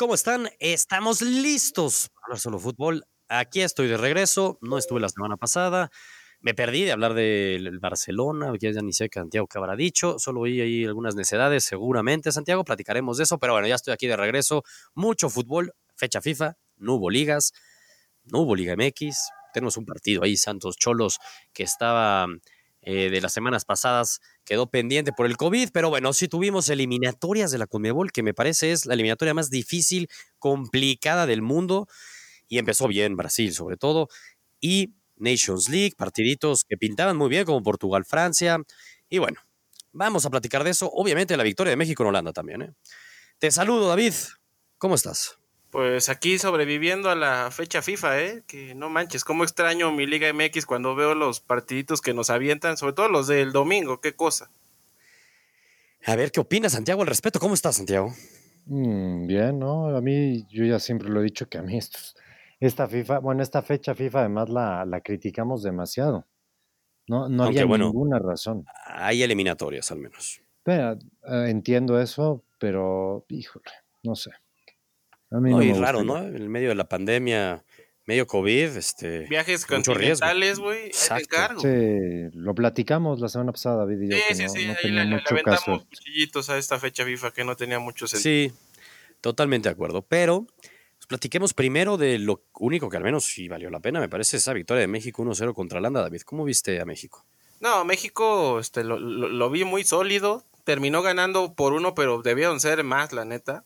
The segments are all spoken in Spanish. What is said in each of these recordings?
¿Cómo están? Estamos listos para hablar solo fútbol. Aquí estoy de regreso. No estuve la semana pasada. Me perdí de hablar del Barcelona. Ya, ni sé qué Santiago que habrá dicho. Solo oí ahí algunas necedades, seguramente. Santiago, platicaremos de eso. Pero bueno, ya estoy aquí de regreso. Mucho fútbol. Fecha FIFA. No hubo ligas. No hubo Liga MX. Tenemos un partido ahí, Santos Cholos, que estaba eh, de las semanas pasadas quedó pendiente por el COVID, pero bueno, sí tuvimos eliminatorias de la Conmebol, que me parece es la eliminatoria más difícil, complicada del mundo, y empezó bien Brasil sobre todo, y Nations League, partiditos que pintaban muy bien como Portugal, Francia, y bueno, vamos a platicar de eso, obviamente la victoria de México en Holanda también. ¿eh? Te saludo David, ¿cómo estás? Pues aquí sobreviviendo a la fecha FIFA, ¿eh? Que no manches, cómo extraño mi Liga MX cuando veo los partiditos que nos avientan, sobre todo los del domingo, qué cosa. A ver, ¿qué opinas, Santiago, al respecto? ¿Cómo estás, Santiago? Mm, bien, ¿no? A mí, yo ya siempre lo he dicho que a mí esta FIFA, bueno, esta fecha FIFA además la, la criticamos demasiado. No, no había ninguna razón. Hay eliminatorias al menos. Pero, eh, entiendo eso, pero híjole, no sé. A mí no, y raro, ¿no? En medio de la pandemia, medio COVID, este. Viajes continentales, güey. Exacto. Sí, lo platicamos la semana pasada, David y yo. Sí, sí, sí. No tenía le, mucho le caso. cuchillitos a esta fecha FIFA que no tenía mucho sentido. Sí, totalmente de acuerdo. Pero pues, platiquemos primero de lo único que al menos sí valió la pena, me parece, esa victoria de México 1-0 contra Holanda, David. ¿Cómo viste a México? No, México este, lo, lo, lo vi muy sólido. Terminó ganando por uno, pero debieron ser más, la neta.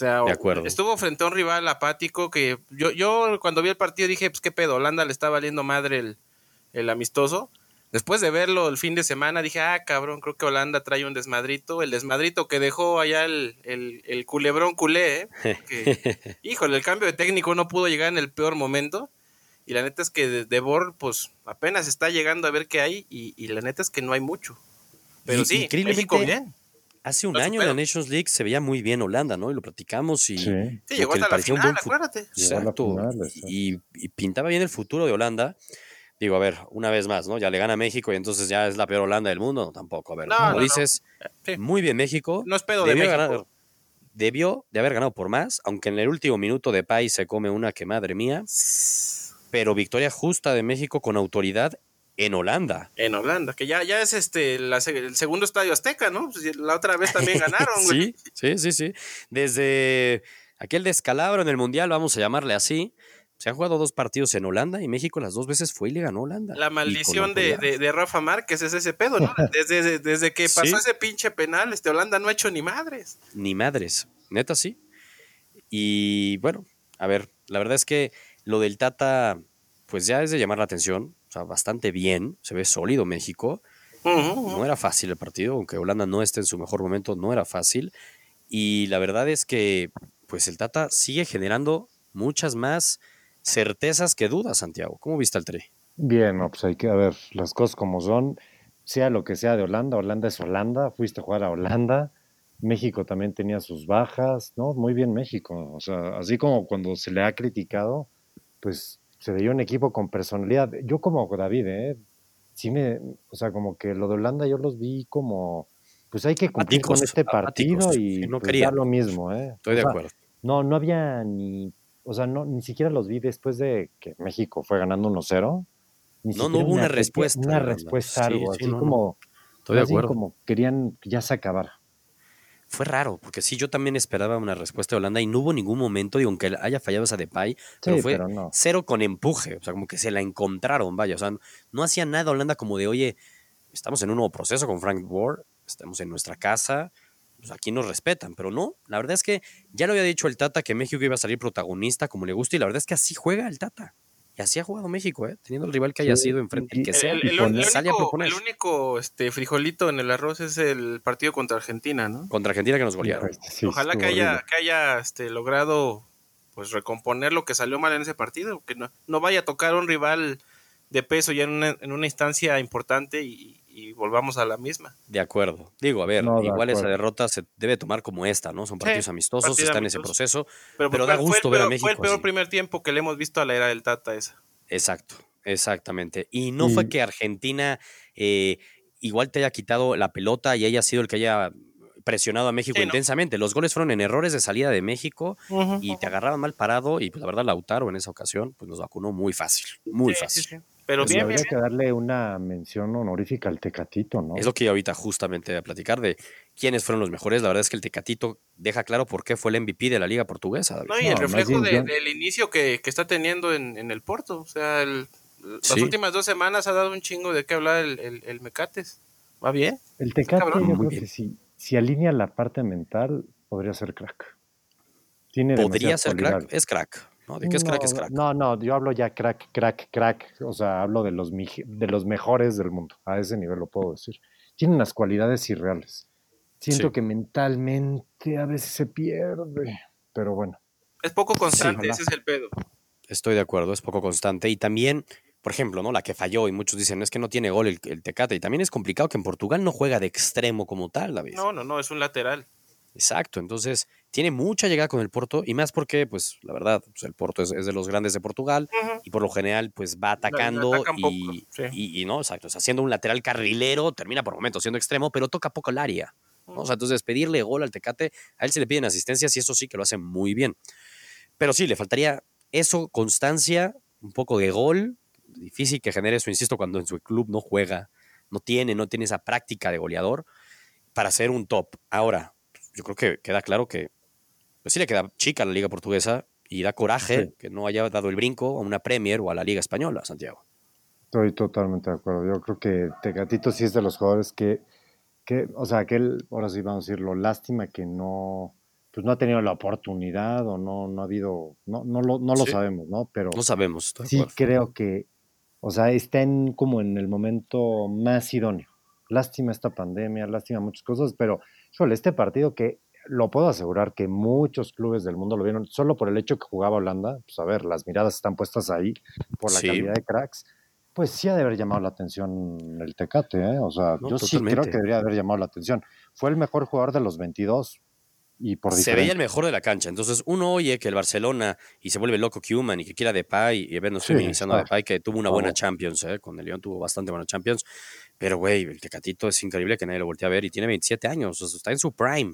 O sea, estuvo frente a un rival apático que yo, yo cuando vi el partido dije, pues qué pedo, Holanda le está valiendo madre el, el amistoso. Después de verlo el fin de semana dije, ah, cabrón, creo que Holanda trae un desmadrito. El desmadrito que dejó allá el, el, culebrón culé, ¿eh? Híjole, el cambio de técnico no pudo llegar en el peor momento. Y la neta es que de, de pues apenas está llegando a ver qué hay. Y, y la neta es que no hay mucho. Pero sí, México bien. Hace un año en la Nations League se veía muy bien Holanda, ¿no? Y lo platicamos y sí. llegó hasta la final, acuérdate. Exacto. y, pintaba bien el futuro de Holanda. Digo, a ver, una vez más, ¿no? Ya le gana México y entonces ya es la peor Holanda del mundo. No, tampoco. A ver, como dices, muy bien México. No es pedo de México. debió de haber ganado por más, aunque en el último minuto de Pay se come una que madre mía. Pero victoria justa de México con autoridad en Holanda. En Holanda, que ya, ya es este el segundo estadio azteca, ¿no? Pues, la otra vez también ganaron, sí, sí, sí, sí. Desde aquel descalabro en el Mundial, vamos a llamarle así, se han jugado dos partidos en Holanda y México las dos veces fue y le ganó Holanda. La maldición de, de, Rafa Márquez es ese pedo, ¿no? Desde, desde que pasó ese pinche penal, este Holanda no ha hecho ni madres. Ni madres, neta sí. Y bueno, a ver, la verdad es que lo del Tata, pues ya es de llamar la atención o sea, bastante bien, se ve sólido México. No era fácil el partido, aunque Holanda no esté en su mejor momento, no era fácil. Y la verdad es que, pues el Tata sigue generando muchas más certezas que dudas, Santiago. ¿Cómo viste el tri? Bien, pues hay que ver las cosas como son, sea lo que sea de Holanda, Holanda es Holanda, fuiste a jugar a Holanda, México también tenía sus bajas, ¿no? Muy bien México, o sea, así como cuando se le ha criticado, pues se veía un equipo con personalidad. Yo como David, ¿eh? Sí me, o sea, como que lo de Holanda yo los vi como, pues hay que cumplir con este partido y no pues, lo mismo, ¿eh? Estoy de acuerdo. No, no había ni, o sea, no, ni siquiera los vi después de que México fue ganando 1-0. No, no hubo una, respuesta. Una respuesta, algo, así como, Estoy de acuerdo. como querían que ya se acabara fue raro, porque sí, yo también esperaba una respuesta de Holanda y no hubo ningún momento, digo, aunque haya fallado esa de Pai, pero fue cero con empuje, o sea, como que se la encontraron, vaya, o sea, no, hacía nada Holanda como de, oye, estamos en un nuevo proceso con Frank Ward, estamos en nuestra casa, pues aquí nos respetan, pero no, la verdad es que ya lo había dicho el Tata que México iba a salir protagonista como le gusta y la verdad es que así juega el Tata. Y así ha jugado México, ¿eh? teniendo el rival que haya sido enfrente, el que sea. El, el, único, este, frijolito en el arroz es el partido contra Argentina, ¿no? Contra Argentina que nos golearon. Ojalá que haya, que haya este, logrado pues recomponer lo que salió mal en ese partido, que no, no vaya a tocar un rival de peso ya en una, en una instancia importante y, y volvamos a la misma. De acuerdo. Digo, a ver, igual esa derrota se debe tomar como esta, ¿no? Son partidos amistosos, está en ese proceso, pero, da gusto ver a México. Fue el peor primer tiempo que le hemos visto a la era del Tata esa. Exacto, exactamente. Y no fue que Argentina eh, igual te haya quitado la pelota y haya sido el que haya presionado a México intensamente. Los goles fueron en errores de salida de México y te agarraban mal parado. Y pues la verdad, Lautaro en esa ocasión pues nos vacunó muy fácil, muy fácil. Pero pues bien, habría que darle una mención honorífica al Tecatito, ¿no? Es lo que yo ahorita justamente a platicar de quiénes fueron los mejores. La verdad es que el Tecatito deja claro por qué fue el MVP de la Liga Portuguesa. No, y el reflejo del inicio que, está teniendo en, el Porto. O sea, las últimas dos semanas ha dado un chingo de qué hablar el, el, Mecates. ¿Va bien? El Tecate, yo creo que si, si alinea la parte mental, podría ser crack. Tiene podría ser crack, es crack. ¿No? ¿De qué es crack? Es crack. No, no, yo hablo ya crack, crack, crack. O sea, hablo de los, de los mejores del mundo. A ese nivel lo puedo decir. Tiene unas cualidades irreales. Siento que mentalmente a veces se pierde, pero bueno. Es poco constante, ese es el pedo. Estoy de acuerdo, es poco constante. Y también, por ejemplo, ¿no? La que falló, y muchos dicen, no es que no tiene gol el, el Tecate. Y también es complicado que en Portugal no juega de extremo como tal, David. No, no, no, es un lateral. Exacto, entonces tiene mucha llegada con el Porto y más porque, pues, la verdad, pues, el Porto es, de los grandes de Portugal y por lo general, pues, va atacando y, no, exacto, haciendo un lateral carrilero, termina por momentos siendo extremo, pero toca poco el área. O sea, entonces pedirle gol al Tecate, a él se le piden asistencias y eso sí que lo hace muy bien. Pero sí, le faltaría eso, constancia, un poco de gol, difícil que genere eso, insisto, cuando en su club no juega, no tiene, no tiene esa práctica de goleador para ser un top. Ahora, yo creo que queda claro que pues sí le queda chica a la Liga Portuguesa y da coraje que no haya dado el brinco a una Premier o a la Liga Española, Santiago. Estoy totalmente de acuerdo. Yo creo que Tecatito sí es de los jugadores que, que o sea, que él, ahora sí vamos a decirlo, lástima que no, pues no ha tenido la oportunidad o no, no ha habido, no, no lo, no lo sabemos, ¿no? Pero no sabemos. Sí creo que, o sea, está en como en el momento más idóneo. Lástima esta pandemia, lástima muchas cosas, pero Híjole, este partido que lo puedo asegurar que muchos clubes del mundo lo vieron solo por el hecho que jugaba Holanda. Pues a ver, las miradas están puestas ahí por la calidad de cracks. Pues sí ha de haber llamado la atención el Tecate, ¿eh? O sea, yo sí creo que debería haber llamado la atención. Fue el mejor jugador de los 22 y por Se veía el mejor de la cancha. Entonces, uno oye que el Barcelona y se vuelve loco Human y que quiera Depay, y ver, no estoy minimizando a Depay, que tuvo una buena Champions, ¿eh? Con el León tuvo bastante buena Champions. Pero, güey, el Tecatito es increíble que nadie lo voltee a ver y tiene 27 años, o sea, está en su prime.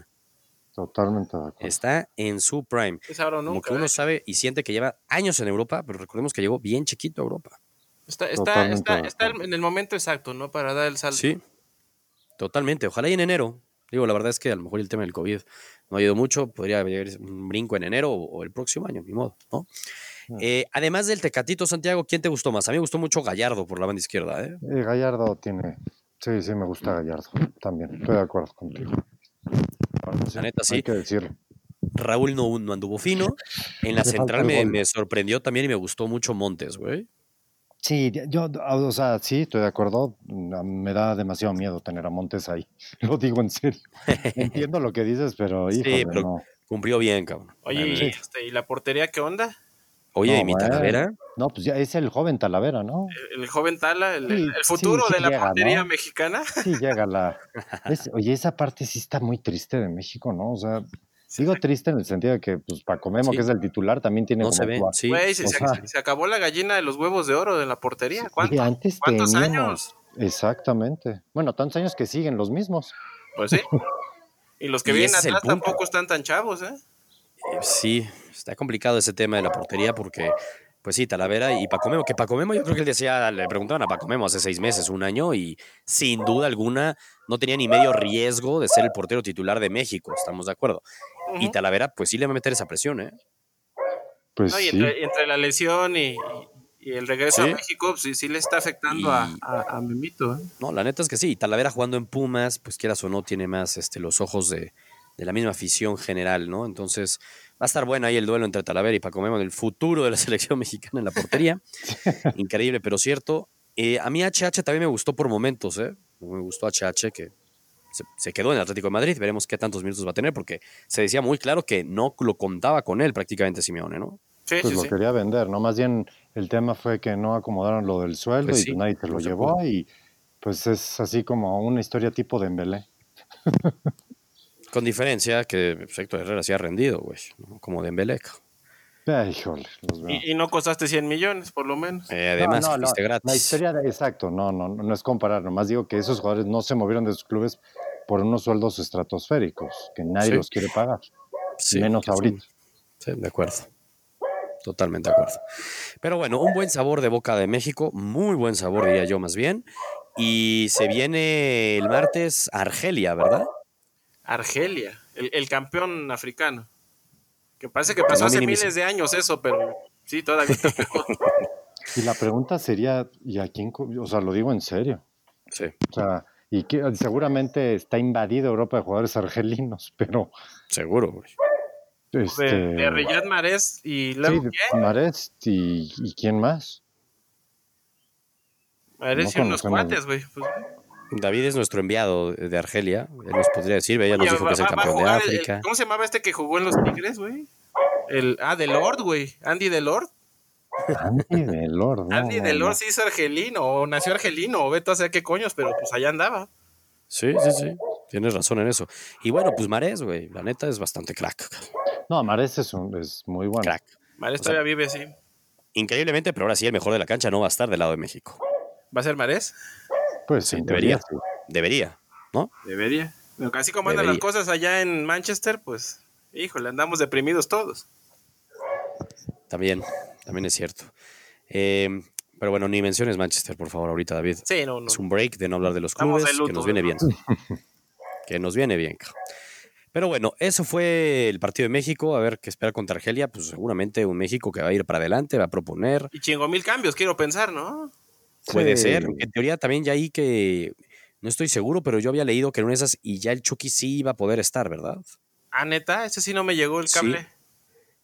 Totalmente de acuerdo. Está en su prime. Es ahora Como que uno ¿eh? sabe y siente que lleva años en Europa, pero recordemos que llegó bien chiquito a Europa. Está, está, está, está, en el momento exacto, ¿no? Para dar el salto. Sí, totalmente. Ojalá y en enero. Digo, la verdad es que a lo mejor el tema del COVID no ha ido mucho. Podría haber un brinco en enero o, el próximo año, ni modo, ¿no? Eh, además del Tecatito, Santiago, ¿quién te gustó más? A mí me gustó mucho Gallardo por la banda izquierda. ¿eh? eh Gallardo tiene. Sí, sí, me gusta Gallardo también. Estoy de acuerdo contigo. La neta, sí. Hay que decirlo. Raúl no, no, anduvo fino. En la central me, me, sorprendió también y me gustó mucho Montes, güey. Sí, yo, o sea, sí, estoy de acuerdo. Me da demasiado miedo tener a Montes ahí. Lo digo en serio. Entiendo lo que dices, pero sí, pero cumplió bien, cabrón. Oye, este, ¿y la portería qué onda? Oye, ¿y mi Talavera? No, pues ya es el joven Talavera, ¿no? El, joven Tala, el, futuro de la portería mexicana. Sí, llega la. oye, esa parte sí está muy triste de México, ¿no? O sea, Sigo triste en el sentido de que, pues, Paco Memo, que es el titular, también tiene no se ve, sí. se, acabó la gallina de los huevos de oro de la portería. ¿Cuántos años? Exactamente. Bueno, tantos años que siguen los mismos. Pues sí. Y los que vienen atrás tampoco están tan chavos, ¿eh? Sí, está complicado ese tema de la portería porque, pues sí, Talavera y Paco Memo, que Paco Memo yo creo que él decía, le preguntaban a Paco Memo hace seis meses, un año, y sin duda alguna no tenía ni medio riesgo de ser el portero titular de México, estamos de acuerdo. Y Talavera, pues sí le va a meter esa presión, ¿eh? Pues sí. entre, la lesión y, el regreso a México, pues sí, sí le está afectando a, a, Memito. ¿eh? No, la neta es que sí. Talavera jugando en Pumas, pues quieras o no, tiene más este, los ojos de, de la misma afición general, ¿no? Entonces va a estar bueno ahí el duelo entre Talavera y Paco Memo, el futuro de la selección mexicana en la portería. Increíble, pero cierto. Eh, a mí HH también me gustó por momentos, ¿eh? Me gustó HH que se, quedó en el Atlético de Madrid. Veremos qué tantos minutos va a tener, porque se decía muy claro que no lo contaba con él prácticamente Simeone, ¿no? Sí, pues lo quería vender, ¿no? Más bien el tema fue que no acomodaron lo del sueldo pues y nadie te lo llevó y pues es así como una historia tipo de Embelé. Con diferencia que Héctor Herrera se ha rendido, güey, como de Embelé. y, no costaste 100 millones, por lo menos. Eh, además, no, no, gratis. La historia, de, exacto, no, no, no es comparar, nomás digo que esos jugadores no se movieron de sus clubes por unos sueldos estratosféricos que nadie los quiere pagar, menos ahorita. Sí, de acuerdo. Totalmente de acuerdo. Pero bueno, un buen sabor de boca de México, muy buen sabor diría yo más bien. Y se viene el martes Argelia, ¿verdad? Argelia, el, campeón africano. Que parece que pasó hace miles de años eso, pero sí, todavía Y la pregunta sería, ¿y a quién? O sea, lo digo en serio. Sí. O sea, y que seguramente está invadido Europa de jugadores argelinos, pero... Seguro, güey. Este, de, Riyad Mahrez y sí, Mahrez y, y, quién más. Mahrez y unos cuates, güey. Pues, David es nuestro enviado de Argelia. Él nos podría decir, ella nos dijo que es el campeón de África. ¿Cómo se llamaba este que jugó en los Tigres, güey? El, ah, Delord, güey. Andy Delord. Andy Delord. No, Andy Delord sí es argelino, o nació argelino, o vete a saber qué coños, pero pues allá andaba. Sí, sí, sí. Tienes razón en eso. Y bueno, pues Mares, güey, la neta es bastante crack. No, Mares es, un, es muy bueno. Crack. Mares todavía vive, sí. Increíblemente, pero ahora sí el mejor de la cancha no va a estar del lado de México. ¿Va a ser Mares? Pues sí, debería. Debería, ¿no? Debería. Así como andan las cosas allá en Manchester, pues, híjole, andamos deprimidos todos. También, también es cierto. Eh, pero bueno, ni menciones Manchester, por favor, ahorita, David. Sí, no, no. Es un break de no hablar de los clubes, que nos viene bien. que nos viene bien. Pero bueno, eso fue el partido de México. A ver qué espera contra Argelia. Pues seguramente un México que va a ir para adelante, va a proponer. Y chingo mil cambios, quiero pensar, ¿no? Puede ser. En teoría también ya ahí que. No estoy seguro, pero yo había leído que en una de esas y ya el Chucky sí iba a poder estar, ¿verdad? Ah, neta, ese sí no me llegó el cable.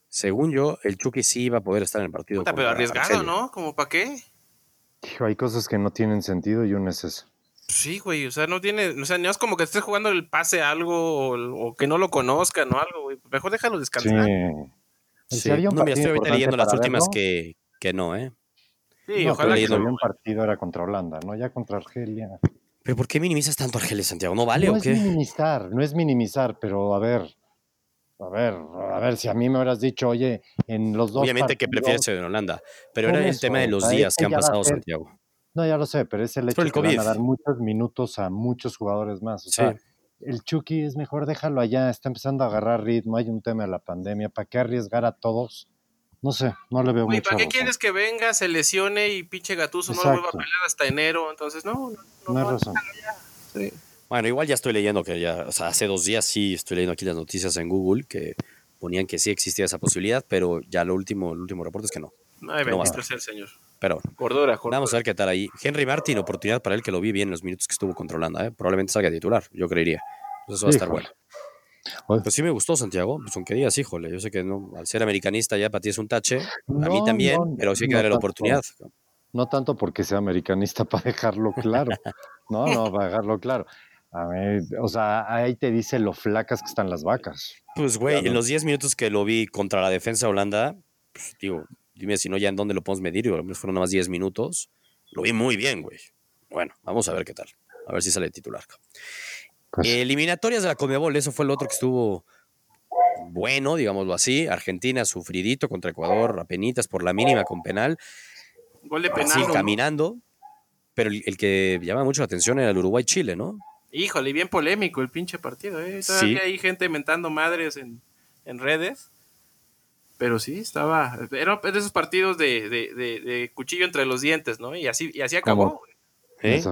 Según yo, el Chucky sí iba a poder estar en el partido. pero arriesgado, ¿no? ¿Como para qué? hay cosas que no tienen sentido y uno es eso. Sí, güey, o sea, no tiene, o sea, no es como que estés jugando el pase a algo o, que no lo conozcan o algo, güey. Mejor déjalo descansar. Sí. No, estoy ahorita leyendo las últimas que, que no, ¿eh? Sí, ojalá que un partido era contra Holanda, ¿no? Ya contra Argelia. ¿Pero por qué minimizas tanto Argelia, Santiago? ¿No vale o qué? No es minimizar, no es minimizar, pero a ver, a ver, a ver, si a mí me hubieras dicho, oye, en los dos Obviamente que prefieres ser en Holanda, pero era el tema de los días que han pasado, Santiago. No, ya lo sé, pero es el hecho de que van a dar muchos minutos a muchos jugadores más. O sea, el Chucky es mejor déjalo allá, está empezando a agarrar ritmo, hay un tema de la pandemia, ¿para qué arriesgar a todos? No sé, no le veo mucho. ¿Para qué quieres que venga, se lesione y pinche Gatuso no lo vuelva a pelear hasta enero? Entonces, no, no, no, razón. Bueno, igual ya estoy leyendo que ya, o sea, hace dos días sí estoy leyendo aquí las noticias en Google que ponían que sí existía esa posibilidad, pero ya lo último, el último reporte es que no. Ay, no bendito sea el señor. Pero Cordura, Vamos a ver qué tal ahí. Henry Martin, oportunidad para él que lo vi bien en los minutos que estuvo controlando. ¿eh? Probablemente salga titular, yo creería. Eso va a estar bueno. Pues sí me gustó Santiago, pues aunque digas, híjole, yo sé que no, al ser americanista ya para ti es un tache, a mí también, pero sí hay que darle la oportunidad. No tanto porque sea americanista para dejarlo claro, no, no, para dejarlo claro. A ver, o sea, ahí te dice lo flacas que están las vacas. Pues güey, en los 10 minutos que lo vi contra la defensa Holanda, pues, digo, Dime si no, ya en dónde lo podemos medir. Y fueron nada más 10 minutos. Lo vi muy bien, güey. Bueno, vamos a ver qué tal. A ver si sale titular. Pues Eliminatorias de la Comebol, eso fue el otro que estuvo bueno, digámoslo así. Argentina sufridito contra Ecuador, apenitas por la mínima con penal. Gol de penal. Sí, caminando. Pero el, que llama mucho la atención era el Uruguay-Chile, ¿no? Híjole, bien polémico el pinche partido, ¿eh? Todavía hay gente mentando madres en, en redes. Pero sí, estaba. Era de esos partidos de, de, de, cuchillo entre los dientes, ¿no? Y así, y así acabó. ¿Eh?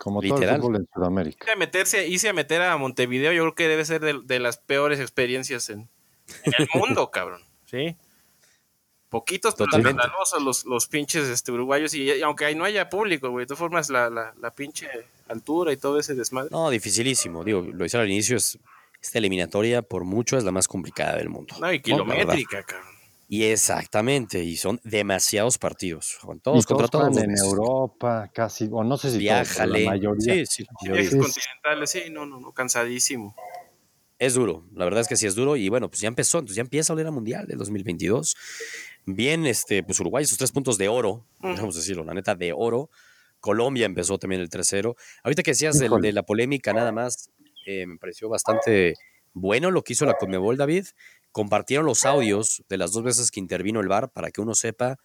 Como todo el fútbol en Sudamérica. Hice a, meterse, hice a meter a Montevideo, yo creo que debe ser de, las peores experiencias en, el mundo, cabrón. Sí. Poquitos totalmente los, los pinches este, uruguayos, y, aunque ahí no haya público, güey, de todas formas la, la, la pinche altura y todo ese desmadre. No, dificilísimo. Digo, lo hice al inicio, es esta eliminatoria por mucho es la más complicada del mundo. No, y kilométrica, cabrón. Y exactamente, y son demasiados partidos. Todos, contra todos. En Europa, casi, o no sé si Viájale. la mayoría. Sí, sí. Viajes continentales, sí, no, no, no, cansadísimo. Es duro, la verdad es que sí es duro. Y bueno, pues ya empezó, entonces ya empieza a oler a Mundial del 2022. Bien, este, pues Uruguay, sus tres puntos de oro, vamos a decirlo, la neta de oro. Colombia empezó también el 3-0. Ahorita que decías de la polémica, nada más, eh, me pareció bastante bueno lo que hizo la Conmebol, David. Compartieron los audios de las dos veces que intervino el VAR para que uno sepa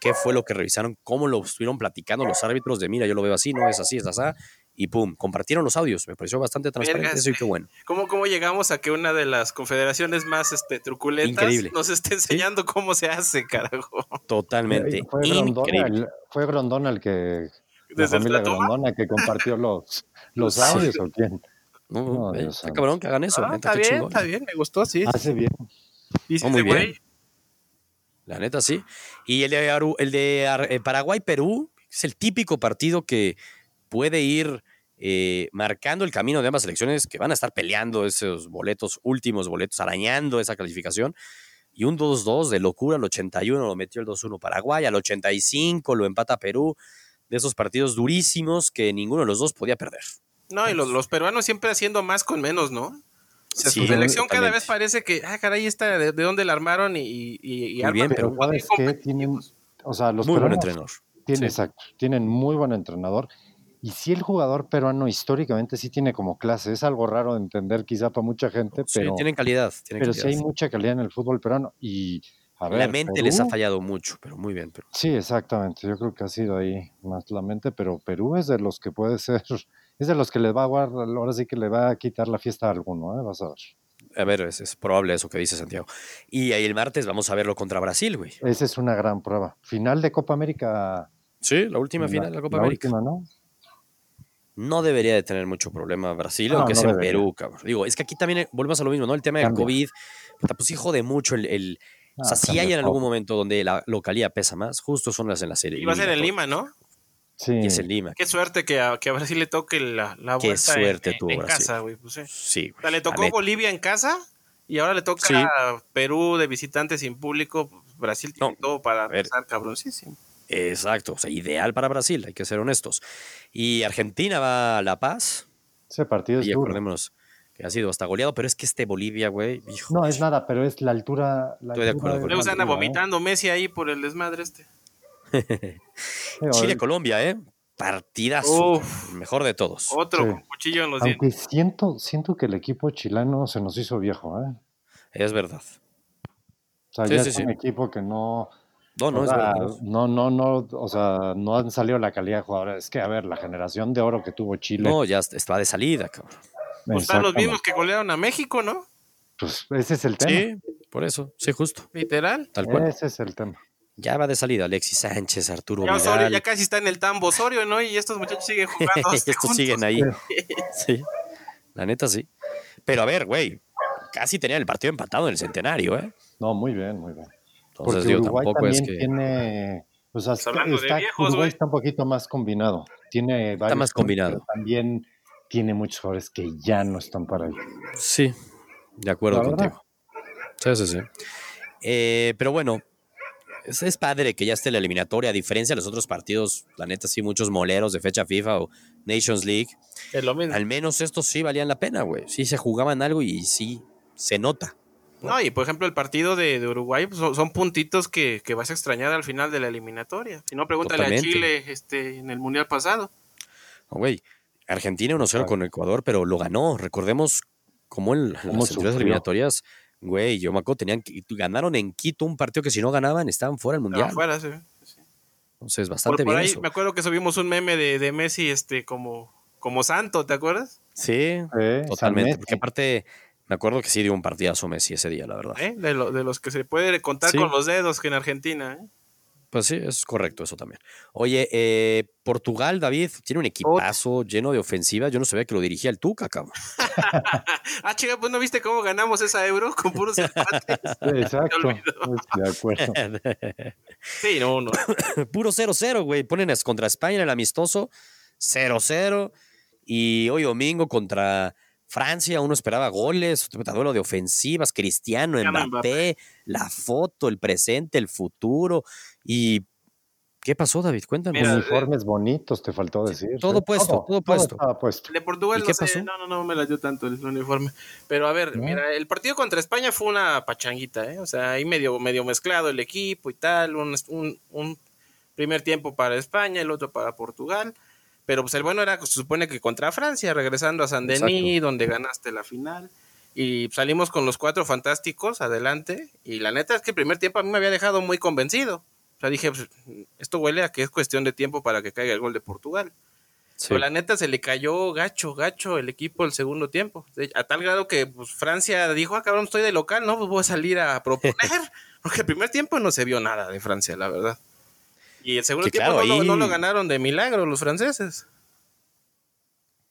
qué fue lo que revisaron, cómo lo estuvieron platicando los árbitros de, mira, yo lo veo así, no es así, es así, y pum, compartieron los audios. Me pareció bastante transparente eso y qué bueno. ¿Cómo, ¿Cómo llegamos a que una de las confederaciones más este, truculentas nos esté enseñando cómo se hace, carajo? Totalmente. Fue Increíble. fue Grondona el que. La familia Grondona que compartió los, los audios o quién. No, está cabrón que hagan eso. Ah, está bien, está bien, me gustó, sí. Hace bien. Oh, muy bien. La neta, sí. Y el de, el de eh, Paraguay-Perú es el típico partido que puede ir eh, marcando el camino de ambas selecciones que van a estar peleando esos boletos, últimos boletos, arañando esa calificación. Y un 2-2 de locura al 81 lo metió el 2-1 Paraguay, al 85 lo empata Perú. De esos partidos durísimos que ninguno de los dos podía perder. No, y los, peruanos siempre haciendo más con menos, ¿no? O sea, su selección cada vez parece que, ah, caray, está de, dónde la armaron y, y, bien, pero ¿sabes Tienen, o sea, los muy buen entrenador. Tienen, Exacto, tienen muy buen entrenador y sí el jugador peruano históricamente sí tiene como clase, es algo raro de entender quizá para mucha gente, pero... Sí, tienen calidad. pero sí hay mucha calidad en el fútbol peruano y... A ver, la mente les ha fallado mucho, pero muy bien. Pero... Sí, exactamente. Yo creo que ha sido ahí más la mente, pero Perú es de los que puede ser, es de los que les va a guardar, ahora sí que le va a quitar la fiesta a alguno, ¿eh? vas a ver. A ver, es, es, probable eso que dice Santiago. Y ahí el martes vamos a verlo contra Brasil, güey. Esa es una gran prueba. Final de Copa América. Sí, la última final de la Copa América. Última, ¿no? no debería de tener mucho problema Brasil, aunque sea Perú, cabrón. Digo, es que aquí también volvemos a lo mismo, ¿no? El tema del COVID, pues sí jode mucho el... o sea, si hay en algún momento donde la localidad pesa más, justo son las en la serie. Y va a ser en Lima, ¿no? Sí. Y es en Lima. Qué suerte que a, que a Brasil le toque la, la vuelta Qué tuvo en casa, güey. Pues, sí. o sea, le tocó Bolivia en casa y ahora le toca Perú de visitante sin público. Brasil tiene todo para empezar cabroncísimo. Exacto, o sea, ideal para Brasil, hay que ser honestos. Y Argentina va a La Paz. Ese partido es y duro. acordémonos que ha sido hasta goleado, pero es que este Bolivia, güey. No, es nada, pero es la altura. Estoy de acuerdo. Luego se anda vomitando Messi ahí por el desmadre este. Chile-Colombia, ¿eh? Partidazo. mejor de todos. Otro con cuchillo en los Aunque Siento, siento que el equipo chileno se nos hizo viejo, ¿eh? Es verdad. O sea, ya es un equipo que no no, no, no, no, no, o sea, no han salido la calidad de jugadores. Es que, a ver, la generación de oro que tuvo Chile. No, ya está de salida, cabrón. Pues están los mismos que golearon a México, ¿no? Pues ese es el tema. Sí, por eso, sí, justo. Literal. Tal cual. Ese es el tema. Ya va de salida Alexis Sánchez, Arturo ya, Osorio, ya casi está en el tambo Osorio, ¿no? Y estos muchachos siguen jugando. estos siguen ahí. sí, la neta sí. Pero a ver, güey, casi tenían el partido empatado en el centenario, ¿eh? No, muy bien, muy bien. Porque Uruguay también tiene, o sea, está, Uruguay está un poquito más combinado. Tiene está más combinado. También tiene muchos jugadores que ya no están para él. Sí, de acuerdo contigo. Sí, sí, sí. Eh, pero bueno, es, es, padre que ya esté la eliminatoria, a diferencia de los otros partidos, la neta, sí, muchos moleros de fecha FIFA o Nations League. Es lo mismo. Al menos estos sí valían la pena, güey. Sí se jugaban algo y sí se nota. No, y por ejemplo, el partido de, Uruguay pues, son, puntitos que, vas a extrañar al final de la eliminatoria. Si no, pregúntale a Chile este, en el mundial pasado. güey, Argentina 1-0 con Ecuador, pero lo ganó. Recordemos cómo en las anteriores eliminatorias, güey, yo me acuerdo, tenían, ganaron en Quito un partido que si no ganaban estaban fuera del mundial. Fuera, sí, Entonces, bastante por, por Ahí, Me acuerdo que subimos un meme de, de Messi este, como, como santo, ¿te acuerdas? Sí, totalmente. Porque aparte me acuerdo que sí dio un partidazo Messi ese día, la verdad. ¿Eh? De, de, los que se puede contar con los dedos que en Argentina. ¿eh? Pues sí, es correcto eso también. Oye, eh, Portugal, David, tiene un equipazo lleno de ofensiva. Yo no sabía que lo dirigía el Tuca, cabrón. ah, chica, pues no viste cómo ganamos esa euro con puros empates. Exacto. De acuerdo. sí, no, no. Puro 0-0, güey. Ponen contra España en el amistoso. 0-0. Y hoy domingo contra Francia, uno esperaba goles, duelo de ofensivas, Cristiano, Mbappé, la foto, el presente, el futuro. ¿Y qué pasó, David? Cuéntanos. Uniformes bonitos, te faltó decir. Todo puesto, todo, puesto. De Portugal no sé, no, no, no me la dio tanto el uniforme. Pero a ver, mira, el partido contra España fue una pachanguita, ¿eh? O sea, ahí medio, medio mezclado el equipo y tal, un, un, un primer tiempo para España, el otro para Portugal. Pero pues el bueno era, se supone que contra Francia, regresando a San Denis, donde ganaste la final. Y salimos con los cuatro fantásticos adelante. Y la neta es que el primer tiempo a mí me había dejado muy convencido. sea, dije, pues, esto huele a que es cuestión de tiempo para que caiga el gol de Portugal. Pero la neta se le cayó gacho, gacho el equipo el segundo tiempo. A tal grado que pues, Francia dijo, ah, cabrón, estoy de local, ¿no? Pues voy a salir a proponer. Porque el primer tiempo no se vio nada de Francia, la verdad. Y el segundo tiempo no, lo, ganaron de milagro los franceses.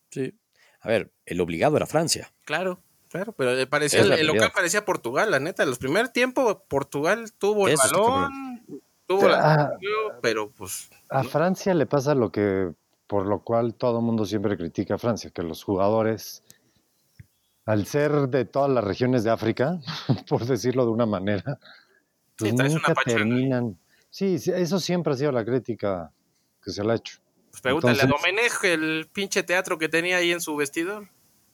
Sí. A ver, el obligado era Francia. Claro, claro, pero parecía, el, local parecía Portugal, la neta. Los primer tiempo Portugal tuvo el balón, tuvo la, pero pues... A Francia le pasa lo que, por lo cual todo el mundo siempre critica a Francia, que los jugadores, al ser de todas las regiones de África, por decirlo de una manera, pues nunca terminan Sí, eso siempre ha sido la crítica que se le ha hecho. Pues pregúntale a Domenech el pinche teatro que tenía ahí en su vestidor.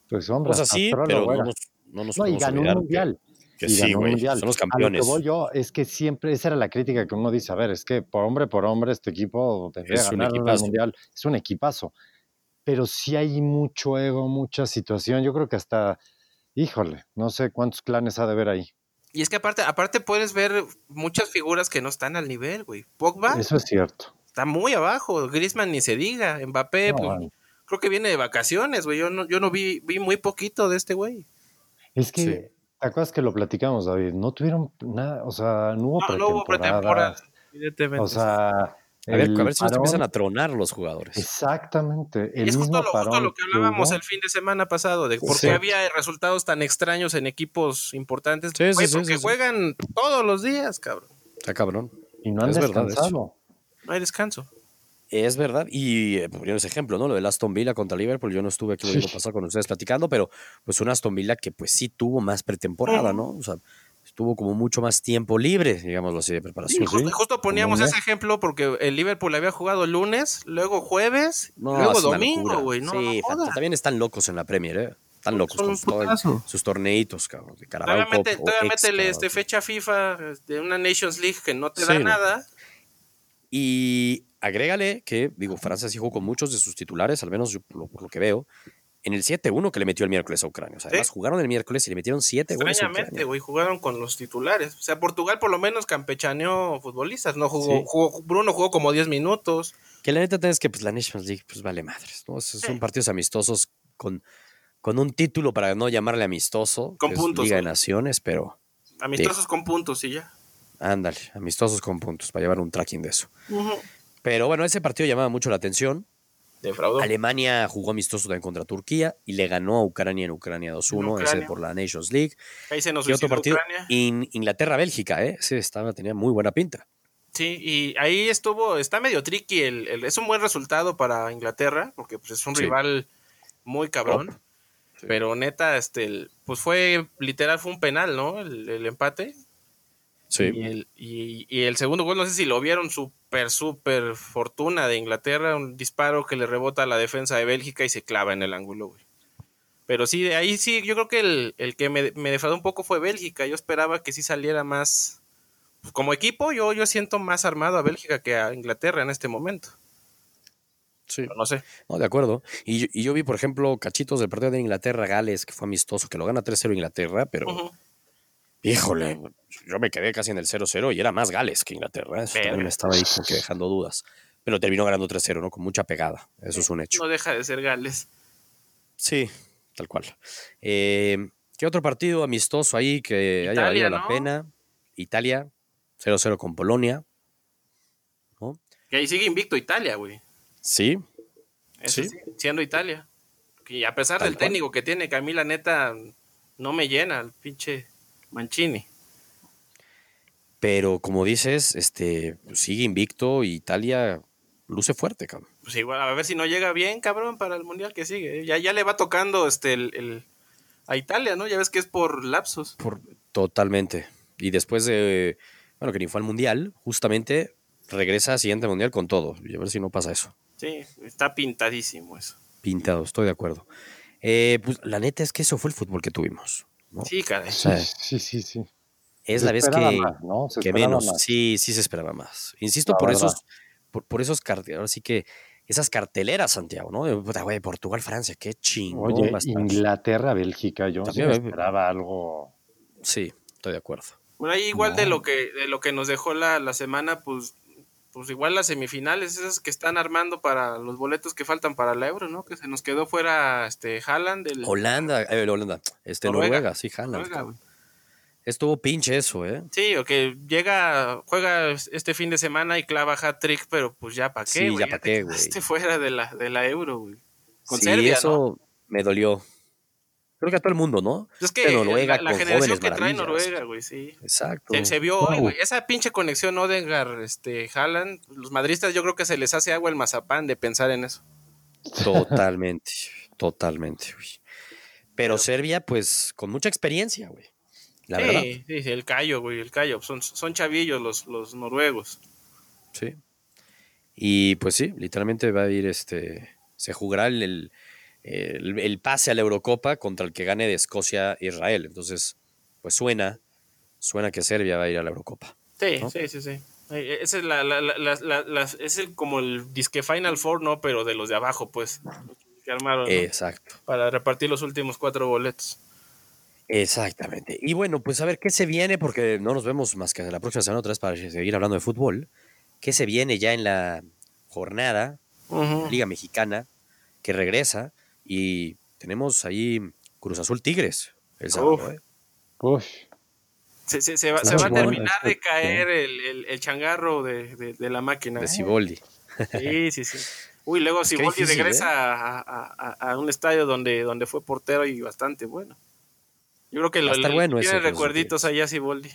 Pues hombre, pues así, pero no nos, no nos no, y ganó un mundial. Que, sí, güey, son los campeones. A lo que voy yo es que siempre, esa era la crítica que uno dice, a ver, es que por hombre por hombre este equipo debería es ganar un mundial. Es un equipazo. Pero sí hay mucho ego, mucha situación. Yo creo que hasta, híjole, no sé cuántos clanes ha de haber ahí. Y es que aparte, aparte puedes ver muchas figuras que no están al nivel, güey. Pogba. Eso es cierto. Está muy abajo. Griezmann ni se diga. Mbappé, pues, creo que viene de vacaciones, güey. Yo no, yo no vi, vi muy poquito de este güey. Es que, ¿te acuerdas que lo platicamos, David? No tuvieron nada, o sea, no hubo no, No hubo pretemporada. O sea, a ver, a ver si nos empiezan a tronar los jugadores. Exactamente. El es justo lo, que hablábamos el fin de semana pasado, de por qué había resultados tan extraños en equipos importantes. Sí, porque juegan todos los días, cabrón. Está cabrón. Y no han descansado. no hay descanso. Es verdad, y eh, ese ejemplo, ¿no? Lo del Aston Villa contra Liverpool, yo no estuve aquí lo pasado con ustedes platicando, pero pues un Aston Villa que pues sí tuvo más pretemporada, ¿no? O sea, tuvo como mucho más tiempo libre, digámoslo así, de preparación. justo, poníamos ese ejemplo porque el Liverpool había jugado el lunes, luego jueves, luego domingo, güey. No, sí, también están locos en la Premier, ¿eh? Están locos con sus torneitos, cabrón. De todavía métele este fecha FIFA de una Nations League que no te da nada. Y agrégale que, digo, Francia sí jugó con muchos de sus titulares, al menos por lo que veo, en el 7-1 que le metió el miércoles a Ucrania. O sea, además jugaron el miércoles y le metieron 7 goles. Extrañamente, güey, jugaron con los titulares. O sea, Portugal por lo menos campechaneó futbolistas, ¿no? Jugó, Bruno jugó como 10 minutos. Que la neta es que pues la Nations League pues vale madres, ¿no? Son partidos amistosos con, con un título para no llamarle amistoso. Con puntos. Liga de Naciones, pero... Amistosos con puntos y ya. Ándale, amistosos con puntos, para llevar un tracking de eso. Pero bueno, ese partido llamaba mucho la atención. Alemania jugó amistoso también contra Turquía y le ganó a Ucrania en Ucrania 2-1, ese por la Nations League. Ahí se nos y otro partido en Inglaterra-Bélgica, ¿eh? ese estaba, tenía muy buena pinta. Sí, y ahí estuvo, está medio tricky, el, es un buen resultado para Inglaterra, porque pues, es un rival muy cabrón. Pero neta, este, pues fue, literal, fue un penal, ¿no? el empate. Y el, segundo gol, no sé si lo vieron, súper, súper fortuna de Inglaterra, un disparo que le rebota a la defensa de Bélgica y se clava en el ángulo, Pero sí, de ahí sí, yo creo que el, que me, me, defraudó un poco fue Bélgica. Yo esperaba que sí saliera más. Pues, como equipo, yo, yo siento más armado a Bélgica que a Inglaterra en este momento. Sí. no sé. No, de acuerdo. Y, yo vi, por ejemplo, cachitos del partido de Inglaterra-Gales, que fue amistoso, que lo gana 3-0 Inglaterra, pero. Híjole, yo me quedé casi en el 0-0 y era más Gales que Inglaterra. Eso también me estaba ahí como que dejando dudas. Pero terminó ganando 3-0, ¿no? Con mucha pegada. Eso es un hecho. No deja de ser Gales. Sí, tal cual. Eh, ¿Qué otro partido amistoso ahí que haya valido la pena? Italia, 0-0 con Polonia. ¿no? Que ahí sigue invicto Italia, güey. Sí. sí. Siendo Italia. Y a pesar del técnico que tiene, que a mí la neta no me llena el pinche Mancini. Pero como dices, este sigue invicto y Italia luce fuerte, cabrón. Pues igual, a ver si no llega bien, cabrón, para el mundial que sigue. Ya, ya le va tocando este el, a Italia, ¿no? Ya ves que es por lapsos. Por, totalmente. Y después de, bueno, que ni fue al mundial, justamente regresa al siguiente mundial con todo. Y a ver si no pasa eso. Sí, está pintadísimo eso. Pintado, estoy de acuerdo. Eh, pues la neta es que eso fue el fútbol que tuvimos. Sí, caray. Sí, sí, sí, Es la vez que, menos. Sí, sí se esperaba más. Insisto, por esos, por, esos carteles, ahora sí que esas carteleras, Santiago, ¿no? De, Portugal, Francia, qué chingón. Oye, Inglaterra, Bélgica, yo esperaba algo. Sí, estoy de acuerdo. Bueno, ahí igual de lo que de lo que nos dejó la, la semana, pues pues igual las semifinales, esas que están armando para los boletos que faltan para el Euro, ¿no? Que se nos quedó fuera este Haaland. El... Holanda, eh, Holanda, este Noruega, sí, Haaland. Estuvo pinche eso, ¿eh? Sí, o que llega, juega este fin de semana y clava hat-trick, pero pues ya para qué, Sí, ya para qué, güey. fuera de la, de la Euro, güey. Con sí, eso me dolió. Creo que a todo el mundo, ¿no? Es que Noruega, la, generación que trae Noruega, güey, sí. Exacto. Se, vio hoy, güey. Esa pinche conexión Odengar, este, Haaland, los madristas yo creo que se les hace agua el mazapán de pensar en eso. Totalmente, totalmente, güey. Pero Serbia, pues, con mucha experiencia, güey. La verdad. Sí, sí, el callo, güey, el callo. Son, son chavillos los, los noruegos. Sí. Y pues sí, literalmente va a ir este. Se jugará el el, pase a la Eurocopa contra el que gane de Escocia-Israel. Entonces, pues suena, suena que Serbia va a ir a la Eurocopa. Sí, sí, sí, sí. Ese es, la, la, es el, como el disque Final Four, ¿no? Pero de los de abajo, pues. Que armaron. Exacto. Para repartir los últimos cuatro boletos. Exactamente. Y bueno, pues a ver qué se viene, porque no nos vemos más que la próxima semana otra vez para seguir hablando de fútbol. ¿Qué se viene ya en la jornada? Liga Mexicana, que regresa. Y tenemos ahí Cruz Azul Tigres el sábado. ¿eh? Se, va, a terminar de caer el, el, changarro de, de, la máquina. De ¿eh? Siboldi. Sí, sí, sí. Uy, luego Siboldi regresa ¿eh? a, a, un estadio donde, donde fue portero y bastante bueno. Yo creo que lo, bueno tiene recuerditos allá Siboldi.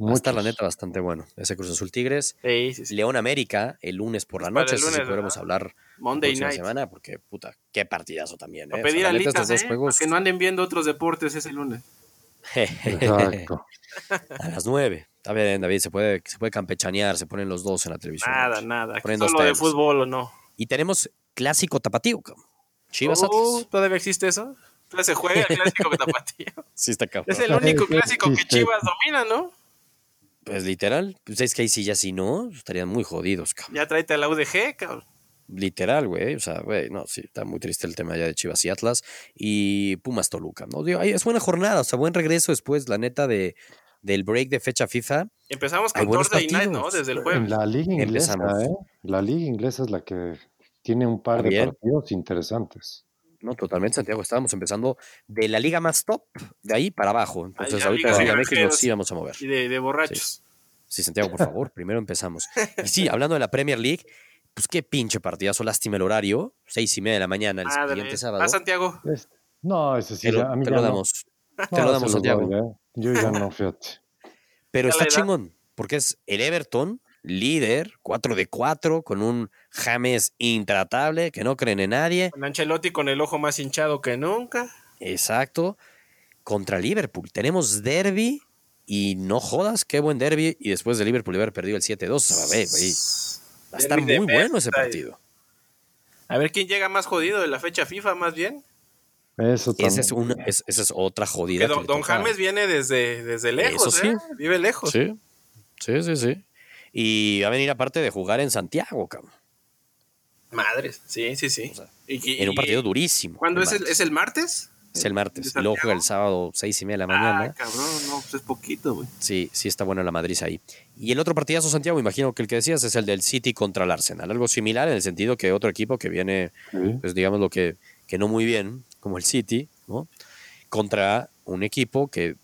Va a estar la neta bastante bueno. Ese Cruz Azul Tigres. León América, el lunes por la noche. si podremos hablar Monday night. semana, porque puta, qué partidazo también. ¿eh? A pedir alitas, ¿eh? que no anden viendo otros deportes ese lunes. Exacto. a las nueve. Está bien, David, se puede, se puede campechanear, se ponen los dos en la televisión. Nada, nada. Solo de fútbol o no. Y tenemos clásico tapatío. Chivas uh, ¿Todavía existe eso? ¿Todavía se juega el clásico tapatío? sí, está cabrón. Es el único clásico que Chivas domina, ¿no? Pues literal, pues es que ahí sí ya si no, estarían muy jodidos, cabrón. Ya tráete a la UDG, cabrón. Literal, güey. O sea, güey, no, sí, está muy triste el tema ya de Chivas y Atlas. Y Pumas Toluca, ¿no? Digo, es buena jornada, o sea, buen regreso después, la neta, de, del break de fecha FIFA. Empezamos con Thursday Night, ¿no? Desde el jueves. La liga inglesa, ¿eh? La liga inglesa es la que tiene un par de partidos interesantes. No, totalmente, Santiago. Estábamos empezando de la liga más top, de ahí para abajo. Entonces, ahorita la Liga México sí vamos a mover. Y de, borrachos. Sí. Santiago, por favor, primero empezamos. Y sí, hablando de la Premier League, pues qué pinche partidazo, lástima el horario, seis y media de la mañana el siguiente sábado. ¿A Santiago? No, ese sí, te lo, a mí te lo damos. te lo damos, Santiago. ¿eh? Yo ya no, fíjate. Pero está chingón, porque es el Everton, líder, 4 de 4, con un James intratable, que no creen en nadie. Con Ancelotti con el ojo más hinchado que nunca. Exacto. Contra Liverpool. Tenemos derby y no jodas, qué buen derby. Y después de Liverpool haber perdido el 7-2, o sea, va a estar muy bueno ese partido. A ver quién llega más jodido de la fecha FIFA, más bien. Eso esa, es una, esa es otra jodida. don, James viene desde, desde lejos, ¿eh? Vive lejos. Sí, sí, sí, sí. Y va a venir aparte de jugar en Santiago, cabrón. Madres, sí, sí, sí. en un partido durísimo. ¿Cuándo es el, es el martes? Es el martes. Y luego juega el sábado, seis y media de la mañana. Ah, cabrón, no, pues es poquito, güey. Sí, sí está buena la Madrid ahí. Y el otro partidazo, Santiago, imagino que el que decías es el del City contra el Arsenal. Algo similar en el sentido que otro equipo que viene, pues digamos lo que, que no muy bien, como el City, ¿no? Contra un equipo que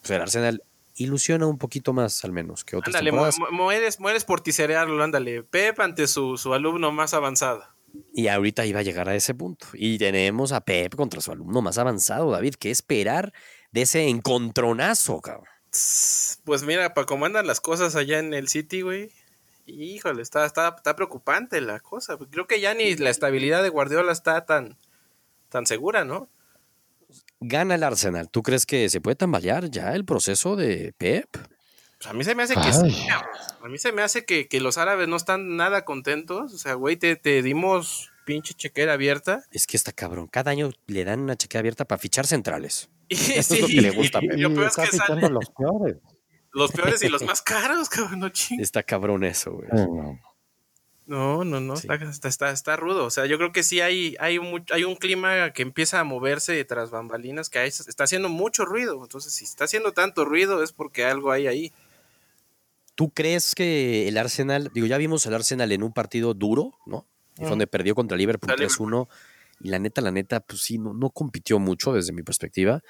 pues, el Arsenal ilusiona un poquito más, al menos, que otros. Ándale, mueres, mueres por tiserearlo, ándale. Pep ante su, su alumno más avanzado. Y ahorita iba a llegar a ese punto. Y tenemos a Pep contra su alumno más avanzado, David. ¿Qué esperar de ese encontronazo, cabrón? Pues mira, para cómo andan las cosas allá en el City, güey. Híjole, está, está, está preocupante la cosa. Creo que ya ni la estabilidad de Guardiola está tan, tan segura, ¿no? Gana el Arsenal. ¿Tú crees que se puede tambalear ya el proceso de Pep? Pues a mí se me hace que sí, A mí se me hace que, los árabes no están nada contentos. O sea, güey, te, dimos pinche chequera abierta. Es que está cabrón. Cada año le dan una chequera abierta para fichar centrales. Eso es lo que le gusta a Pep. Y, peor es que salen los peores. Los peores y los más caros, cabrón. No está cabrón eso, güey. no. no, no, Está, está, está, rudo. O sea, yo creo que sí hay, hay, un, hay un clima que empieza a moverse tras bambalinas que está haciendo mucho ruido. Entonces, si está haciendo tanto ruido es porque algo hay ahí. ¿Tú crees que el Arsenal, digo, ya vimos al Arsenal en un partido duro, ¿no? Y donde perdió contra Liverpool 3-1. Y la neta, la neta, pues sí, no, no compitió mucho desde mi perspectiva.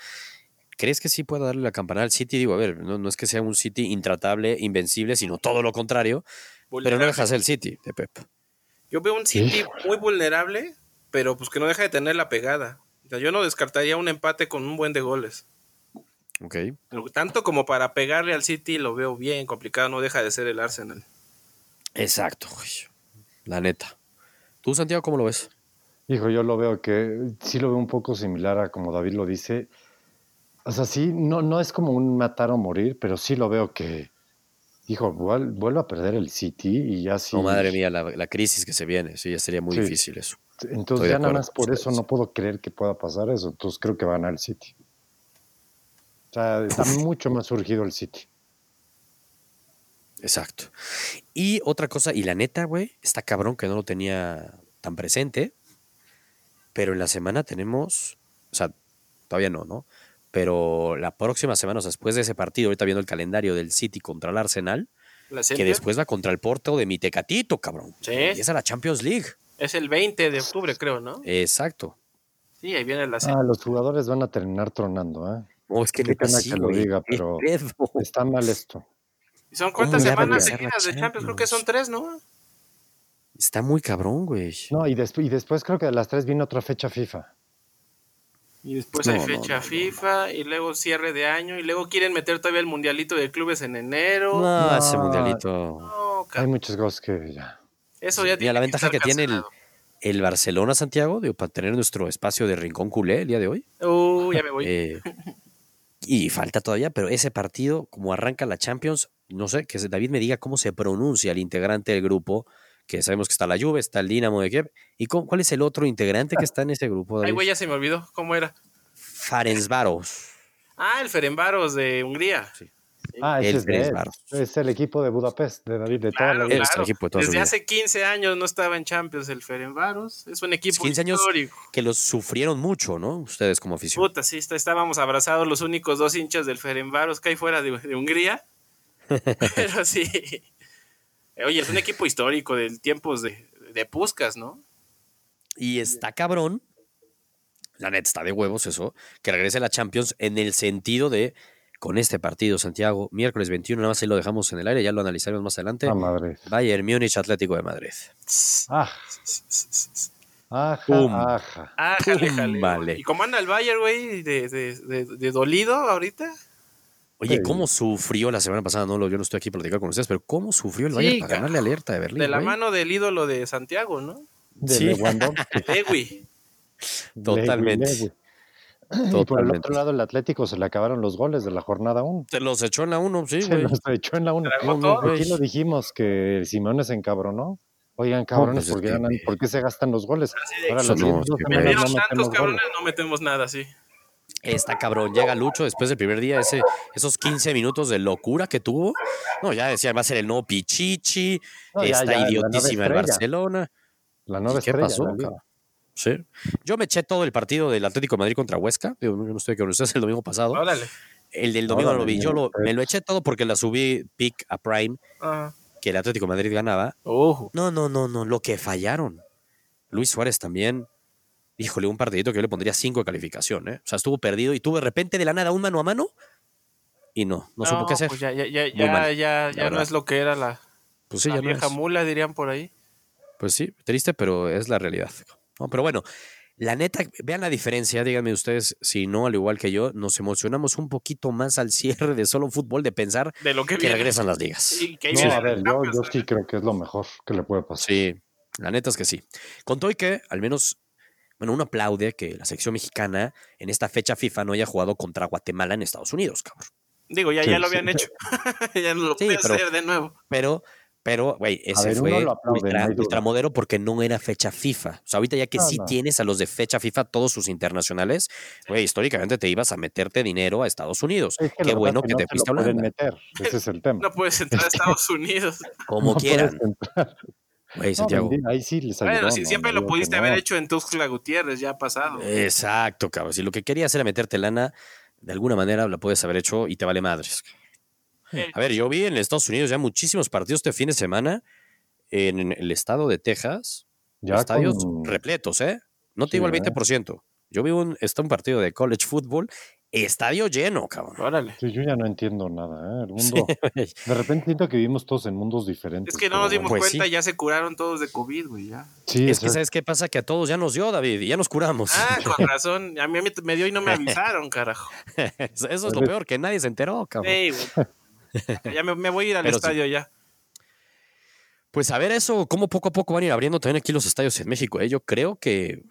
¿Crees que sí puede darle la campanada al City? Digo, a ver, no, es que sea un City intratable, invencible, sino todo lo contrario. Pero no deja ser el City de Pep. Yo veo un City muy vulnerable, pero pues que no deja de tener la pegada. yo no descartaría un empate con un buen de goles. Ok. Tanto como para pegarle al City lo veo bien complicado, no deja de ser el Arsenal. Exacto, la neta. ¿Tú, Santiago, cómo lo ves? Hijo, yo lo veo que sí lo veo un poco similar a como David lo dice. O sea, sí, no, no es como un matar o morir, pero sí lo veo que, hijo, vuelve a perder el City y ya sí. No, madre mía, la, crisis que se viene, sí, ya sería muy difícil eso. Entonces, ya nada más por eso no puedo creer que pueda pasar eso. Entonces, creo que va a ganar el City. O sea, está mucho más surgido el City. Exacto. Y otra cosa, y la neta, güey, está cabrón que no lo tenía tan presente, pero en la semana tenemos, o sea, todavía no, ¿no? Pero la próxima semana, después de ese partido, ahorita viendo el calendario del City contra el Arsenal, que después va contra el Porto de mi Tecatito, cabrón. Sí. Y esa es la Champions League. Es el 20 de octubre, creo, ¿no? Exacto. Sí, ahí viene la Ah, los jugadores van a terminar tronando, ¿eh? Oh, es que Qué pena que lo diga, pero está mal esto. ¿Y son cuántas semanas seguidas de Champions? Creo que son tres, ¿no? Está muy cabrón, güey. No, y, y después creo que de las tres viene otra fecha FIFA. Y después hay fecha FIFA y luego cierre de año y luego quieren meter todavía el mundialito de clubes en enero. No, ese mundialito. hay muchas cosas que ya. Eso ya tiene la ventaja que, tiene el, Barcelona Santiago para tener nuestro espacio de rincón culé el día de hoy. Uh, ya me voy. Eh, y falta todavía, pero ese partido, como arranca la Champions, no sé, que David me diga cómo se pronuncia el integrante del grupo que sabemos que está la Juve, está el Dinamo de Kiev. ¿Y cuál es el otro integrante que está en ese grupo? Ay, güey, ya se me olvidó. ¿Cómo era? Ferencváros. Ah, el Ferencváros de Hungría. Sí. Ah, ese el es, es, el equipo de Budapest, de David, de toda la vida. Desde hace 15 años no estaba en Champions el Ferencváros. Es un equipo 15 años que los sufrieron mucho, ¿no? Ustedes como afición. Puta, sí, estábamos abrazados los únicos dos hinchas del Ferencváros que hay fuera de, de Hungría. Pero sí. Oye, es un equipo histórico del tiempos de, de Puscas, ¿no? Y está cabrón, la neta está de huevos eso, que regrese a la Champions en el sentido de, con este partido, Santiago, miércoles 21, nada más ahí lo dejamos en el aire, ya lo analizaremos más adelante. Ah, Madrid. Bayern Múnich, Atlético de Madrid. Ah. Ajá, ajá. vale. ¿Y cómo anda el Bayern, güey, de, de, de dolido ahorita? Oye, ¿cómo sufrió la semana pasada? No, yo no estoy aquí para platicar con ustedes, pero ¿cómo sufrió el Bayern para ganarle alerta de Berlín? De la mano del ídolo de Santiago, ¿no? De sí. Lewy. Totalmente. Y por el otro lado, el Atlético se le acabaron los goles de la jornada 1. Se los echó en la 1, sí, Se los echó en la 1. Aquí lo dijimos que Simone se encabronó. Oigan, cabrones, pues ¿por, qué se gastan los goles? Ahora los no, tantos cabrones, no metemos nada, sí. Está cabrón, llega Lucho después del primer día, ese, esos 15 minutos de locura que tuvo. No, ya decía, va a ser el nuevo Pichichi, está idiotísima el Barcelona. La nueva ¿Qué pasó? Sí. Yo me eché todo el partido del Atlético de Madrid contra Huesca. Yo no estoy con ustedes el domingo pasado. Órale. El del domingo lo vi. Yo lo, me lo eché todo porque la subí pick a Prime, que el Atlético de Madrid ganaba. No, no, no, no. Lo que fallaron. Luis Suárez también híjole, un partidito que yo le pondría 5 de calificación, ¿eh? O sea, estuvo perdido y tuvo de repente de la nada un mano a mano y no, no, supo qué hacer. Pues ya, ya, ya, ya, ya, ya no es lo que era la, pues sí, la ya vieja mula, dirían por ahí. Pues sí, triste, pero es la realidad. No, pero bueno, la neta, vean la diferencia, díganme ustedes si no, al igual que yo, nos emocionamos un poquito más al cierre de solo fútbol de pensar de lo que, regresan las ligas. no, a ver, yo, yo sí creo que es lo mejor que le puede pasar. Sí, la neta es que sí. Con todo y que, al menos bueno, uno aplaude que la selección mexicana en esta fecha FIFA no haya jugado contra Guatemala en Estados Unidos, cabrón. Digo, ya, ya lo habían hecho. ya no lo sí, pero, hacer de nuevo. Pero, pero, güey, ese fue ultra, porque no era fecha FIFA. O sea, ahorita ya que sí tienes a los de fecha FIFA, todos sus internacionales, güey, históricamente te ibas a meterte dinero a Estados Unidos. Qué bueno que, te fuiste a meter. Ese es el tema. No puedes entrar a Estados Unidos. Como quieran. Santiago. ahí sí les Bueno, siempre lo pudiste haber hecho en Tuxtla Gutiérrez, ya ha pasado. Exacto, cabrón. Si lo que querías era meterte lana, de alguna manera la puedes haber hecho y te vale madres. A ver, yo vi en Estados Unidos ya muchísimos partidos este fin de semana en el estado de Texas. Ya estadios repletos, ¿eh? No te digo el 20%. Yo vi un, está un partido de college football estadio lleno, cabrón. Órale. Sí, yo ya no entiendo nada, ¿eh? El mundo. de repente siento que vivimos todos en mundos diferentes. Es que no nos dimos pues cuenta, ya se curaron todos de COVID, güey, ya. Sí, es que, ¿sabes qué pasa? Que a todos ya nos dio, David, y ya nos curamos. Ah, con razón. A mí me dio y no me avisaron, carajo. Eso es lo peor, que nadie se enteró, cabrón. Sí, güey. Ya me, voy a ir al estadio ya. Pues a ver eso, cómo poco a poco van a ir abriendo también aquí los estadios en México. ¿eh? Yo creo que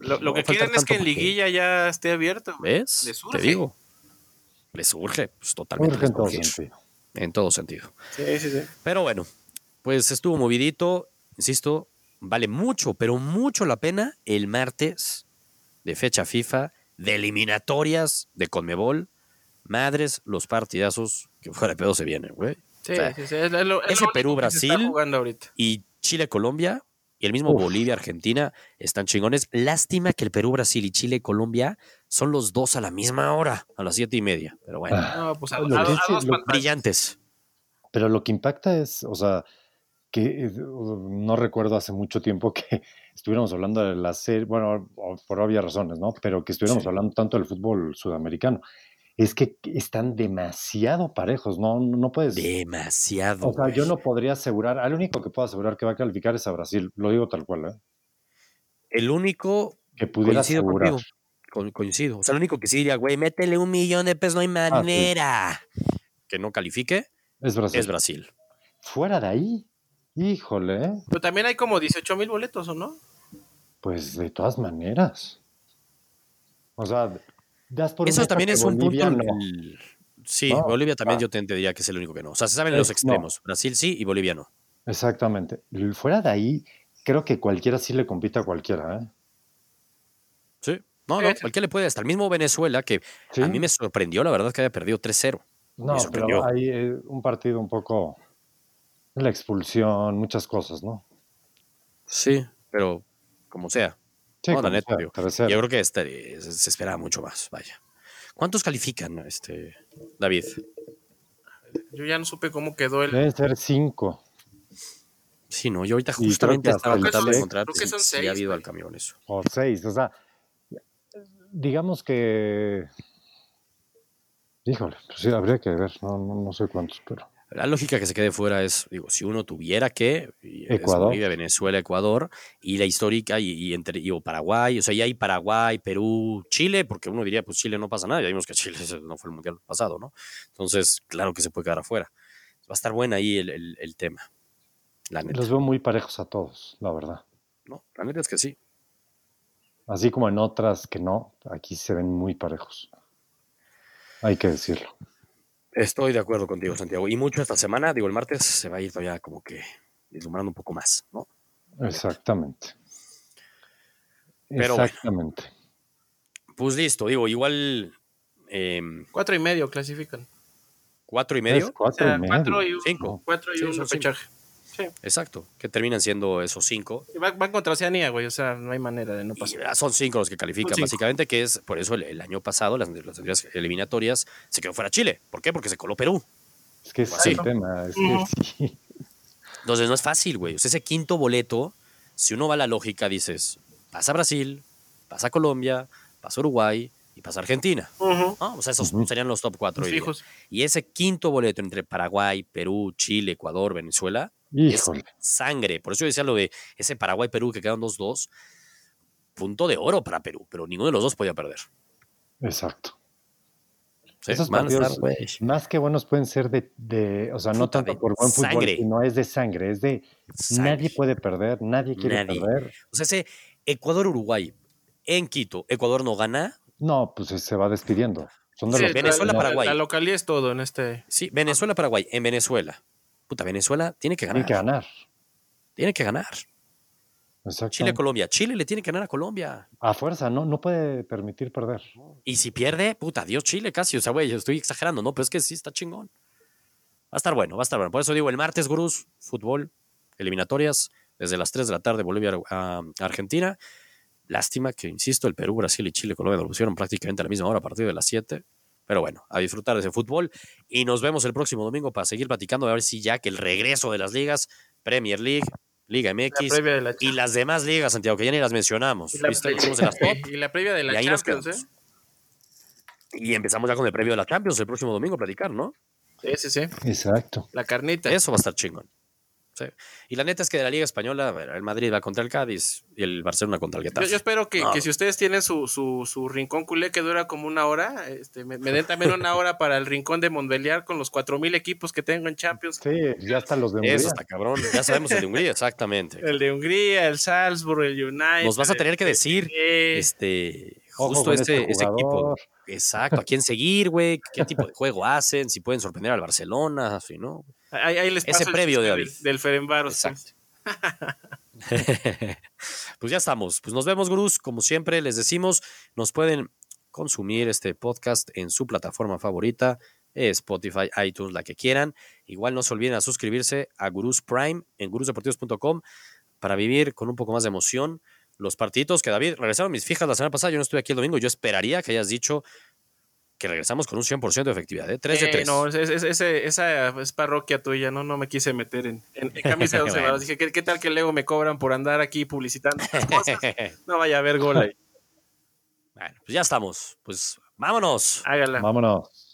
lo, que quieren es que en liguilla ya esté abierto. ¿Ves? Te digo. Le surge, pues totalmente. en, todo sentido. en todo sentido. Sí, sí, sí. Pero bueno, pues estuvo movidito. Insisto, vale mucho, pero mucho la pena el martes de fecha FIFA, de eliminatorias de Conmebol. Madres, los partidazos que fuera de pedo se vienen, güey. Sí, sí, sí. ese Perú-Brasil y Chile-Colombia y el mismo Bolivia-Argentina están chingones. Lástima que el Perú, Brasil y Chile, Colombia son los dos a la misma hora, a las siete y media. Pero bueno, ah, pues brillantes. Pero lo que impacta es, o sea, que eh, no recuerdo hace mucho tiempo que estuviéramos hablando de la serie, bueno, por obvias razones, ¿no? Pero que estuviéramos hablando tanto del fútbol sudamericano es que están demasiado parejos, no, no puedes. Demasiado. O sea, yo no podría asegurar, al único que puedo asegurar que va a calificar es a Brasil, lo digo tal cual, ¿eh? El único que pudiera coincido asegurar. coincido. O sea, el único que sí diría, güey, métele un millón de pesos, no hay ah, manera. Que no califique es Brasil. es Brasil. Fuera de ahí, híjole. ¿eh? Pero también hay como 18 mil boletos, ¿o no? Pues de todas maneras. O sea, eso también es un punto. Sí, Bolivia también ah. yo te diría que es el único que no. O sea, se saben los extremos. Brasil sí y Bolivia no. Exactamente. Fuera de ahí, creo que cualquiera sí le compite a cualquiera. ¿eh? Sí. No, no, cualquiera le puede. Hasta el mismo Venezuela, que a mí me sorprendió, la verdad, que haya perdido 3-0. No, pero hay eh, un partido un poco. La expulsión, muchas cosas, ¿no? Sí, pero como sea no, la neta, yo creo que este, se espera mucho más, vaya. ¿Cuántos califican, este, David? Yo ya no supe cómo quedó el. Deben ser cinco. Sí, no, yo ahorita justamente estaba tratando de encontrar si, son seis, ha habido al camión eso. O seis, o sea, digamos que. Híjole, pues sí, habría que ver, no, no, no sé cuántos, pero. La lógica que se quede fuera es, digo, si uno tuviera que, Ecuador. Venezuela, Ecuador, y la histórica, y, entre, o Paraguay, o sea, ya hay Paraguay, Perú, Chile, porque uno diría, pues Chile no pasa nada, ya vimos que Chile no fue el mundial pasado, ¿no? Entonces, claro que se puede quedar afuera. Va a estar buena ahí el, tema. La neta. Los veo muy parejos a todos, la verdad. No, la neta es que sí. Así como en otras que no, aquí se ven muy parejos. Hay que decirlo. Estoy de acuerdo contigo, Santiago. Y mucho esta semana, digo, el martes se va a ir todavía como que deslumbrando un poco más, ¿no? Exactamente. Exactamente. pues listo, digo, igual. Em, cuatro y medio clasifican. ¿Cuatro y medio? cuatro, y medio. cuatro y un, cinco. Cuatro y un Exacto, que terminan siendo esos cinco. van, contra Oceanía, güey, o sea, no hay manera de no pasar. son cinco los que califican, básicamente, que es por eso el, año pasado, las, las, eliminatorias, se quedó fuera Chile. ¿Por qué? Porque se coló Perú. Es que es el tema, es que sí. Entonces no es fácil, güey. O sea, ese quinto boleto, si uno va a la lógica, dices, pasa Brasil, pasa Colombia, pasa Uruguay, y pasa Argentina. O sea, esos serían los top cuatro. Y ese quinto boleto entre Paraguay, Perú, Chile, Ecuador, Venezuela, es sangre. Por eso yo decía lo de ese Paraguay-Perú que quedan 2-2. Punto de oro para Perú, pero ninguno de los dos podía perder. Exacto. Esos partidos, más que buenos, pueden ser de, o sea, no tanto por buen fútbol, sino es de sangre, es de nadie puede perder, nadie quiere perder. O sea, ese Ecuador-Uruguay en Quito, Ecuador no gana. No, pues se va despidiendo. Son de Venezuela-Paraguay. La, la localidad es todo en este. Sí, Venezuela-Paraguay, en Venezuela puta, Venezuela tiene que ganar. Tiene que ganar. Tiene que ganar. Chile-Colombia. Chile le tiene que ganar a Colombia. A fuerza, no, no puede permitir perder. Y si pierde, puta, Dios Chile casi. O sea, güey, estoy exagerando, ¿no? Pero es que sí está chingón. Va a estar bueno, va a estar bueno. Por eso digo, el martes, gurús, fútbol, eliminatorias, desde las 3 de la tarde, Bolivia a Argentina. Lástima que, insisto, el Perú, Brasil y Chile, Colombia lo pusieron prácticamente a la misma hora a partir de las 7. Pero bueno, a disfrutar de ese fútbol y nos vemos el próximo domingo para seguir platicando a ver si ya que el regreso de las ligas, Premier League, Liga MX y las demás ligas, Santiago, que ya ni las mencionamos. Y la, previa de la Champions, ¿eh? Y empezamos ya con el previo de la Champions el próximo domingo a platicar, ¿no? Sí, sí, sí. Exacto. La carnita. Eso va a estar chingón. Y la neta es que de la Liga Española, el Madrid va contra el Cádiz y el Barcelona contra el Getafe. Yo, espero que, si ustedes tienen su, su, rincón culé que dura como una hora, este, me, den también una hora para el rincón de Montbeliar con los 4000 equipos que tengo en Champions. Sí, ya están los de Hungría. Eso está cabrón. Ya sabemos el de Hungría, exactamente. el de Hungría, el Salzburg, el United. Nos vas a tener que decir, este, justo ese, ese equipo. Exacto, a quién seguir, güey, qué tipo de juego hacen, si pueden sorprender al Barcelona, así, ¿no? Ahí, les Ese previo de David. Del, Ferenbaro. pues ya estamos. Pues nos vemos, Gruz. Como siempre, les decimos, nos pueden consumir este podcast en su plataforma favorita, Spotify, iTunes, la que quieran. Igual no se olviden a suscribirse a Gurús Prime en gurusdeportivos.com para vivir con un poco más de emoción los partidos que David regresaron mis fijas la semana pasada. Yo no estuve aquí el domingo. Yo esperaría que hayas dicho que regresamos con un 100% de efectividad, ¿eh? 3 de 3. no, esa es parroquia tuya, no, no me quise meter en, en, camisa de 12 Dije, ¿qué, tal que luego me cobran por andar aquí publicitando cosas? No vaya a haber gol ahí. Bueno, pues ya estamos. Pues vámonos. Hágala. Vámonos.